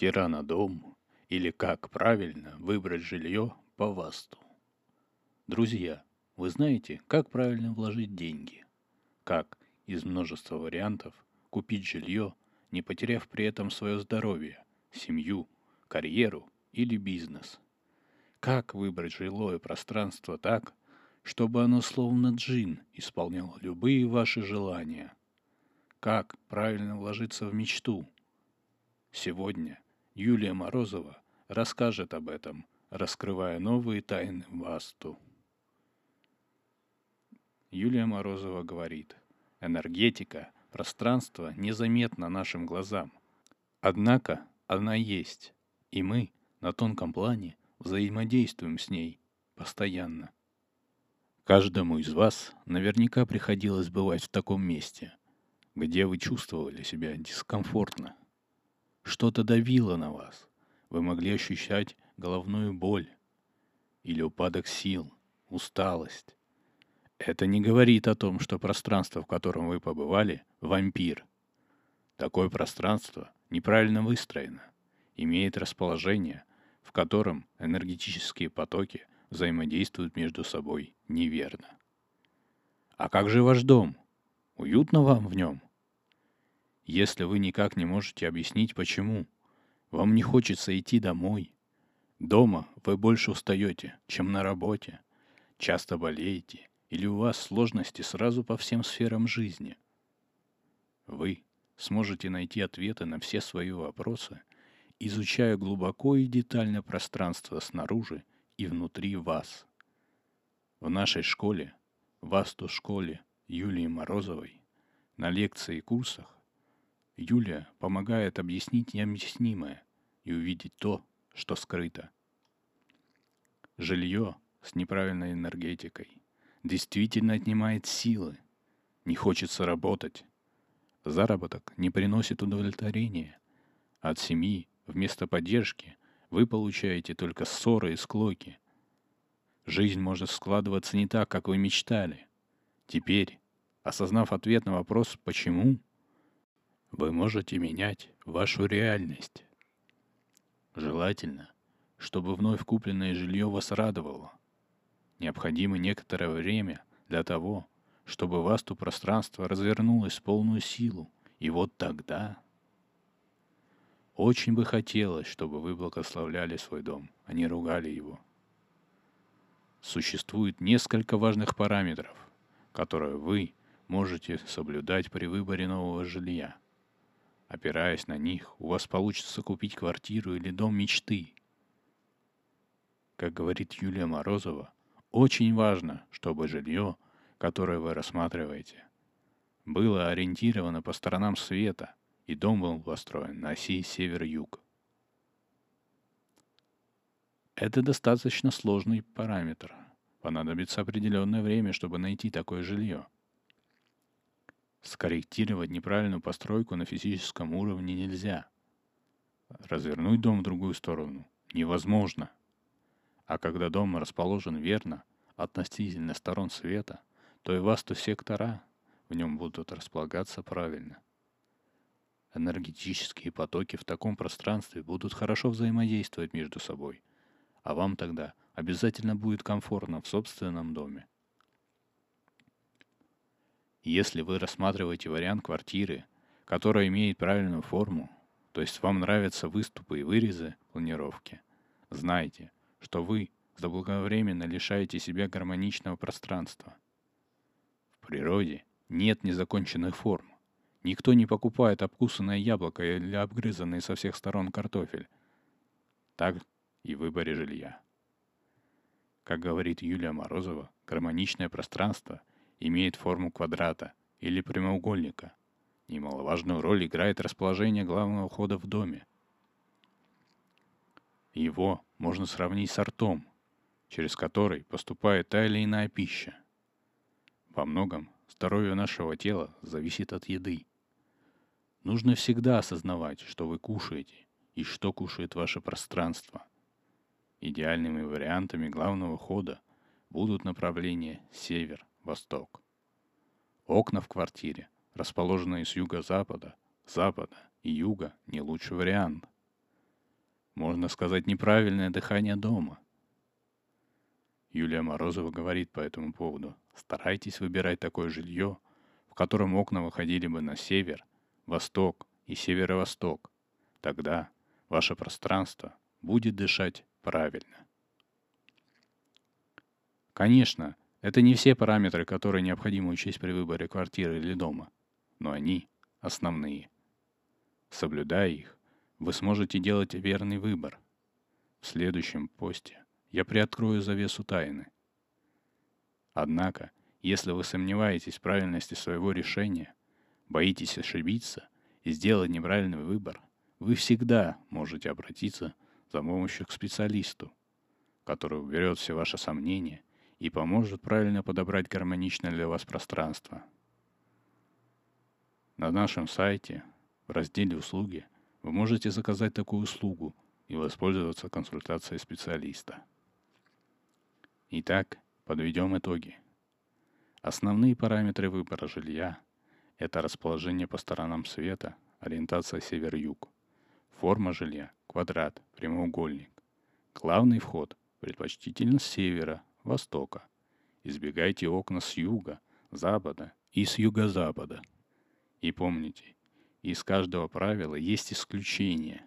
Тиранодом или как правильно выбрать жилье по ВАСТу. Друзья, вы знаете, как правильно вложить деньги? Как из множества вариантов купить жилье, не потеряв при этом свое здоровье, семью, карьеру или бизнес? Как выбрать жилое пространство так, чтобы оно словно джин исполняло любые ваши желания? Как правильно вложиться в мечту? Сегодня – Юлия Морозова расскажет об этом, раскрывая новые тайны Васту. Юлия Морозова говорит, энергетика, пространство незаметно нашим глазам. Однако она есть, и мы на тонком плане взаимодействуем с ней постоянно. Каждому из вас наверняка приходилось бывать в таком месте, где вы чувствовали себя дискомфортно, что-то давило на вас. Вы могли ощущать головную боль или упадок сил, усталость. Это не говорит о том, что пространство, в котором вы побывали, вампир. Такое пространство неправильно выстроено, имеет расположение, в котором энергетические потоки взаимодействуют между собой неверно. А как же ваш дом? Уютно вам в нем? Если вы никак не можете объяснить, почему. Вам не хочется идти домой. Дома вы больше устаете, чем на работе. Часто болеете, или у вас сложности сразу по всем сферам жизни. Вы сможете найти ответы на все свои вопросы, изучая глубоко и детально пространство снаружи и внутри вас. В нашей школе, Васту школе Юлии Морозовой, на лекции и курсах Юлия помогает объяснить необъяснимое и увидеть то, что скрыто. Жилье с неправильной энергетикой действительно отнимает силы. Не хочется работать. Заработок не приносит удовлетворения. От семьи вместо поддержки вы получаете только ссоры и склоки. Жизнь может складываться не так, как вы мечтали. Теперь, осознав ответ на вопрос «почему?», вы можете менять вашу реальность. Желательно, чтобы вновь купленное жилье вас радовало. Необходимо некоторое время для того, чтобы васту пространство развернулось в полную силу. И вот тогда... Очень бы хотелось, чтобы вы благословляли свой дом, а не ругали его. Существует несколько важных параметров, которые вы можете соблюдать при выборе нового жилья – Опираясь на них, у вас получится купить квартиру или дом мечты. Как говорит Юлия Морозова, очень важно, чтобы жилье, которое вы рассматриваете, было ориентировано по сторонам света, и дом был построен на оси север-юг. Это достаточно сложный параметр. Понадобится определенное время, чтобы найти такое жилье – Скорректировать неправильную постройку на физическом уровне нельзя. Развернуть дом в другую сторону невозможно. А когда дом расположен верно, относительно сторон света, то и васту сектора в нем будут располагаться правильно. Энергетические потоки в таком пространстве будут хорошо взаимодействовать между собой, а вам тогда обязательно будет комфортно в собственном доме. Если вы рассматриваете вариант квартиры, которая имеет правильную форму, то есть вам нравятся выступы и вырезы планировки, знайте, что вы заблаговременно лишаете себя гармоничного пространства. В природе нет незаконченных форм. Никто не покупает обкусанное яблоко или обгрызанный со всех сторон картофель. Так и в выборе жилья. Как говорит Юлия Морозова, гармоничное пространство имеет форму квадрата или прямоугольника. Немаловажную роль играет расположение главного входа в доме. Его можно сравнить с ртом, через который поступает та или иная пища. Во многом здоровье нашего тела зависит от еды. Нужно всегда осознавать, что вы кушаете и что кушает ваше пространство. Идеальными вариантами главного хода будут направления север, восток. Окна в квартире, расположенные с юго-запада, запада и юга, не лучший вариант. можно сказать, неправильное дыхание дома. Юлия Морозова говорит по этому поводу. Старайтесь выбирать такое жилье, в котором окна выходили бы на север, восток и северо-восток. Тогда ваше пространство будет дышать правильно. Конечно, это не все параметры, которые необходимо учесть при выборе квартиры или дома, но они основные. Соблюдая их, вы сможете делать верный выбор. В следующем посте я приоткрою завесу тайны. Однако, если вы сомневаетесь в правильности своего решения, боитесь ошибиться и сделать неправильный выбор, вы всегда можете обратиться за помощью к специалисту, который уберет все ваши сомнения и поможет правильно подобрать гармоничное для вас пространство. На нашем сайте в разделе «Услуги» вы можете заказать такую услугу и воспользоваться консультацией специалиста. Итак, подведем итоги. Основные параметры выбора жилья – это расположение по сторонам света, ориентация север-юг, форма жилья – квадрат, прямоугольник, главный вход – предпочтительно с севера, востока. Избегайте окна с юга, запада и с юго-запада. И помните, из каждого правила есть исключение.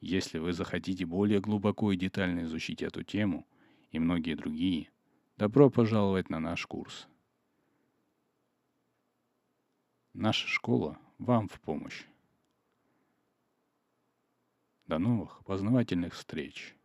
Если вы захотите более глубоко и детально изучить эту тему и многие другие, добро пожаловать на наш курс. Наша школа вам в помощь. До новых познавательных встреч!